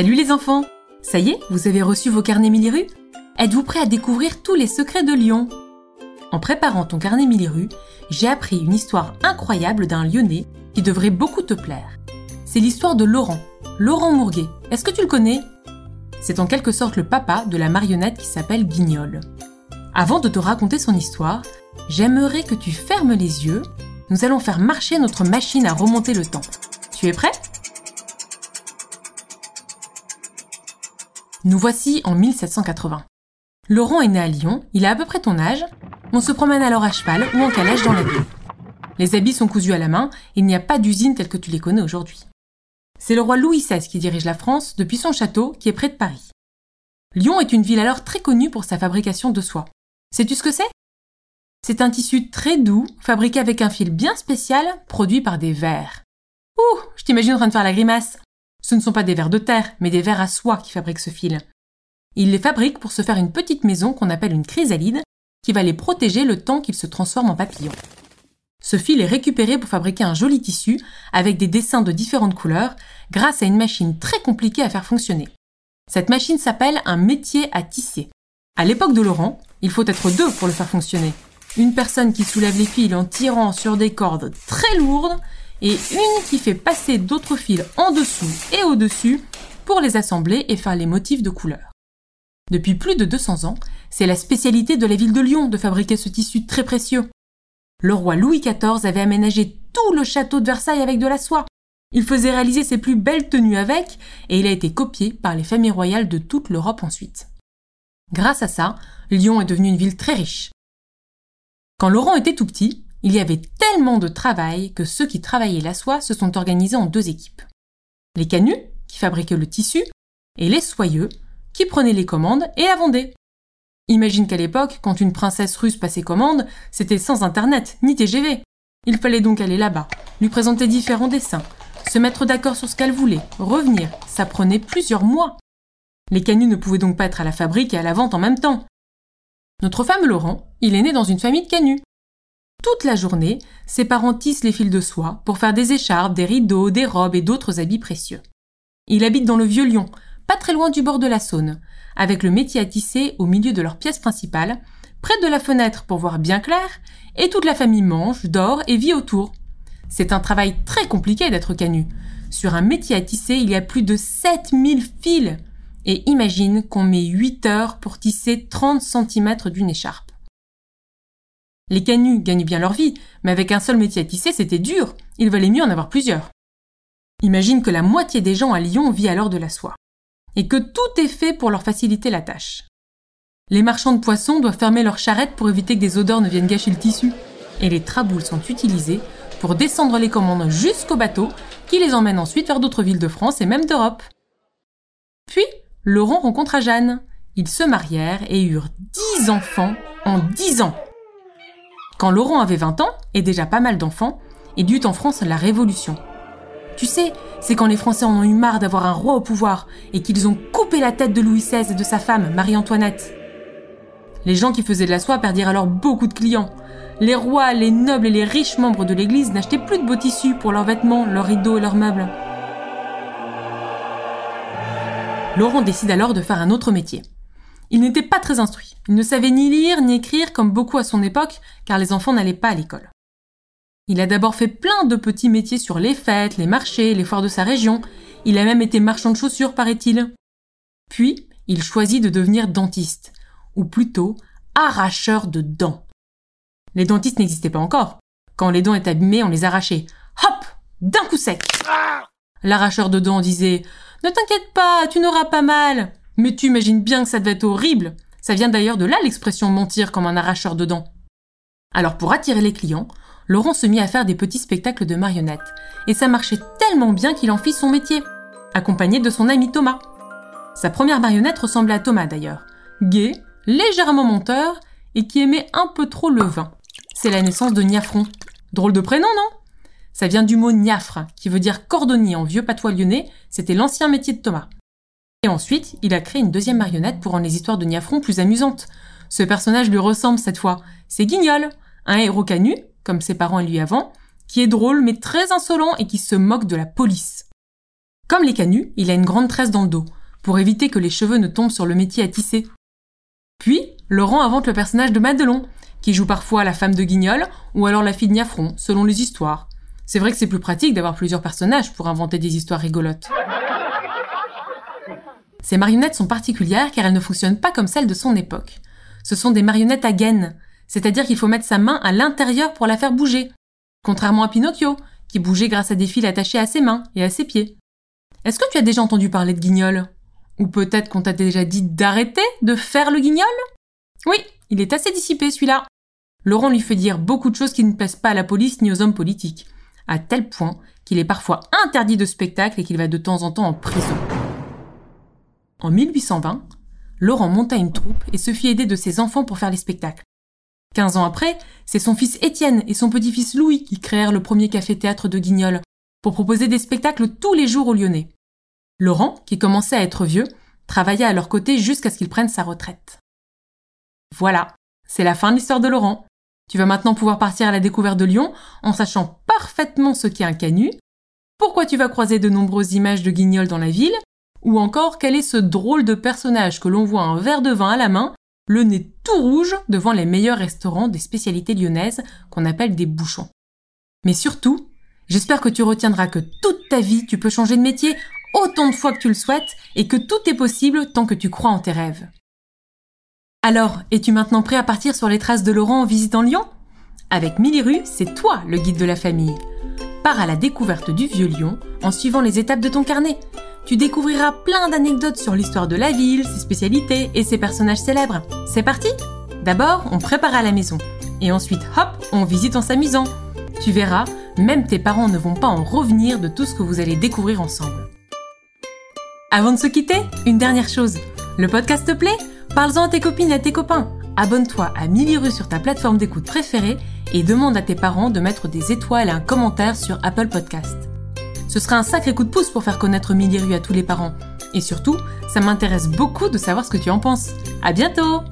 Salut les enfants Ça y est, vous avez reçu vos carnets Miliru Êtes-vous prêts à découvrir tous les secrets de Lyon? En préparant ton carnet Miliru, j'ai appris une histoire incroyable d'un Lyonnais qui devrait beaucoup te plaire. C'est l'histoire de Laurent, Laurent Mourguet. Est-ce que tu le connais? C'est en quelque sorte le papa de la marionnette qui s'appelle Guignol. Avant de te raconter son histoire, j'aimerais que tu fermes les yeux. Nous allons faire marcher notre machine à remonter le temps. Tu es prêt? Nous voici en 1780. Laurent est né à Lyon, il a à peu près ton âge. On se promène alors à cheval ou en calèche dans la ville. Les habits sont cousus à la main, il n'y a pas d'usine telle que tu les connais aujourd'hui. C'est le roi Louis XVI qui dirige la France depuis son château qui est près de Paris. Lyon est une ville alors très connue pour sa fabrication de soie. Sais-tu ce que c'est? C'est un tissu très doux, fabriqué avec un fil bien spécial, produit par des vers. Ouh, je t'imagine en train de faire la grimace. Ce ne sont pas des vers de terre, mais des vers à soie qui fabriquent ce fil. Il les fabrique pour se faire une petite maison qu'on appelle une chrysalide, qui va les protéger le temps qu'ils se transforment en papillons. Ce fil est récupéré pour fabriquer un joli tissu avec des dessins de différentes couleurs grâce à une machine très compliquée à faire fonctionner. Cette machine s'appelle un métier à tisser. À l'époque de Laurent, il faut être deux pour le faire fonctionner. Une personne qui soulève les fils en tirant sur des cordes très lourdes et une qui fait passer d'autres fils en dessous et au-dessus pour les assembler et faire les motifs de couleurs. Depuis plus de 200 ans, c'est la spécialité de la ville de Lyon de fabriquer ce tissu très précieux. Le roi Louis XIV avait aménagé tout le château de Versailles avec de la soie. Il faisait réaliser ses plus belles tenues avec, et il a été copié par les familles royales de toute l'Europe ensuite. Grâce à ça, Lyon est devenue une ville très riche. Quand Laurent était tout petit, il y avait tellement de travail que ceux qui travaillaient la soie se sont organisés en deux équipes. Les canuts, qui fabriquaient le tissu, et les soyeux, qui prenaient les commandes et la vendaient. Imagine qu'à l'époque, quand une princesse russe passait commande, c'était sans internet, ni TGV. Il fallait donc aller là-bas, lui présenter différents dessins, se mettre d'accord sur ce qu'elle voulait, revenir, ça prenait plusieurs mois. Les canuts ne pouvaient donc pas être à la fabrique et à la vente en même temps. Notre fameux Laurent, il est né dans une famille de canuts. Toute la journée, ses parents tissent les fils de soie pour faire des écharpes, des rideaux, des robes et d'autres habits précieux. Il habite dans le Vieux Lyon, pas très loin du bord de la Saône, avec le métier à tisser au milieu de leur pièce principale, près de la fenêtre pour voir bien clair, et toute la famille mange, dort et vit autour. C'est un travail très compliqué d'être canu. Sur un métier à tisser, il y a plus de 7000 fils. Et imagine qu'on met 8 heures pour tisser 30 cm d'une écharpe. Les canuts gagnent bien leur vie, mais avec un seul métier à tisser, c'était dur. Il valait mieux en avoir plusieurs. Imagine que la moitié des gens à Lyon vit alors de la soie. Et que tout est fait pour leur faciliter la tâche. Les marchands de poissons doivent fermer leurs charrettes pour éviter que des odeurs ne viennent gâcher le tissu. Et les traboules sont utilisées pour descendre les commandes jusqu'au bateau qui les emmène ensuite vers d'autres villes de France et même d'Europe. Puis, Laurent rencontra Jeanne. Ils se marièrent et eurent dix enfants en dix ans. Quand Laurent avait 20 ans, et déjà pas mal d'enfants, il y eut en France la Révolution. Tu sais, c'est quand les Français en ont eu marre d'avoir un roi au pouvoir et qu'ils ont coupé la tête de Louis XVI et de sa femme, Marie-Antoinette. Les gens qui faisaient de la soie perdirent alors beaucoup de clients. Les rois, les nobles et les riches membres de l'Église n'achetaient plus de beaux tissus pour leurs vêtements, leurs rideaux et leurs meubles. Laurent décide alors de faire un autre métier. Il n'était pas très instruit. Il ne savait ni lire ni écrire comme beaucoup à son époque, car les enfants n'allaient pas à l'école. Il a d'abord fait plein de petits métiers sur les fêtes, les marchés, les foires de sa région. Il a même été marchand de chaussures, paraît-il. Puis, il choisit de devenir dentiste, ou plutôt arracheur de dents. Les dentistes n'existaient pas encore. Quand les dents étaient abîmées, on les arrachait. Hop D'un coup sec L'arracheur de dents disait Ne t'inquiète pas, tu n'auras pas mal. Mais tu imagines bien que ça devait être horrible. Ça vient d'ailleurs de là l'expression mentir comme un arracheur de dents. Alors pour attirer les clients, Laurent se mit à faire des petits spectacles de marionnettes. Et ça marchait tellement bien qu'il en fit son métier, accompagné de son ami Thomas. Sa première marionnette ressemblait à Thomas d'ailleurs. Gai, légèrement monteur et qui aimait un peu trop le vin. C'est la naissance de Niafron. Drôle de prénom, non? Ça vient du mot niafre, qui veut dire cordonnier en vieux patois lyonnais, c'était l'ancien métier de Thomas. Et ensuite, il a créé une deuxième marionnette pour rendre les histoires de Niafron plus amusantes. Ce personnage lui ressemble cette fois. C'est Guignol, un héros canu, comme ses parents et lui avant, qui est drôle mais très insolent et qui se moque de la police. Comme les canuts, il a une grande tresse dans le dos, pour éviter que les cheveux ne tombent sur le métier à tisser. Puis, Laurent invente le personnage de Madelon, qui joue parfois la femme de Guignol ou alors la fille de Niafron, selon les histoires. C'est vrai que c'est plus pratique d'avoir plusieurs personnages pour inventer des histoires rigolotes. Ces marionnettes sont particulières car elles ne fonctionnent pas comme celles de son époque. Ce sont des marionnettes à gaine, c'est-à-dire qu'il faut mettre sa main à l'intérieur pour la faire bouger. Contrairement à Pinocchio, qui bougeait grâce à des fils attachés à ses mains et à ses pieds. Est-ce que tu as déjà entendu parler de guignol? Ou peut-être qu'on t'a déjà dit d'arrêter de faire le guignol? Oui, il est assez dissipé celui-là. Laurent lui fait dire beaucoup de choses qui ne plaisent pas à la police ni aux hommes politiques, à tel point qu'il est parfois interdit de spectacle et qu'il va de temps en temps en prison. En 1820, Laurent monta une troupe et se fit aider de ses enfants pour faire les spectacles. Quinze ans après, c'est son fils Étienne et son petit-fils Louis qui créèrent le premier café-théâtre de Guignol pour proposer des spectacles tous les jours aux Lyonnais. Laurent, qui commençait à être vieux, travailla à leur côté jusqu'à ce qu'il prenne sa retraite. Voilà, c'est la fin de l'histoire de Laurent. Tu vas maintenant pouvoir partir à la découverte de Lyon en sachant parfaitement ce qu'est un canut, pourquoi tu vas croiser de nombreuses images de guignol dans la ville, ou encore quel est ce drôle de personnage que l'on voit un verre de vin à la main, le nez tout rouge devant les meilleurs restaurants des spécialités lyonnaises qu'on appelle des bouchons. Mais surtout, j'espère que tu retiendras que toute ta vie tu peux changer de métier autant de fois que tu le souhaites et que tout est possible tant que tu crois en tes rêves. Alors, es-tu maintenant prêt à partir sur les traces de Laurent en visitant Lyon? Avec Miliru, c'est toi le guide de la famille. Pars à la découverte du vieux Lyon en suivant les étapes de ton carnet. Tu découvriras plein d'anecdotes sur l'histoire de la ville, ses spécialités et ses personnages célèbres. C'est parti D'abord, on prépare à la maison. Et ensuite, hop, on visite en s'amusant. Tu verras, même tes parents ne vont pas en revenir de tout ce que vous allez découvrir ensemble. Avant de se quitter, une dernière chose. Le podcast te plaît? Parle-en à tes copines et à tes copains. Abonne-toi à Miliru sur ta plateforme d'écoute préférée et demande à tes parents de mettre des étoiles et un commentaire sur Apple Podcast. Ce sera un sacré coup de pouce pour faire connaître Miliru à tous les parents. Et surtout, ça m'intéresse beaucoup de savoir ce que tu en penses. À bientôt!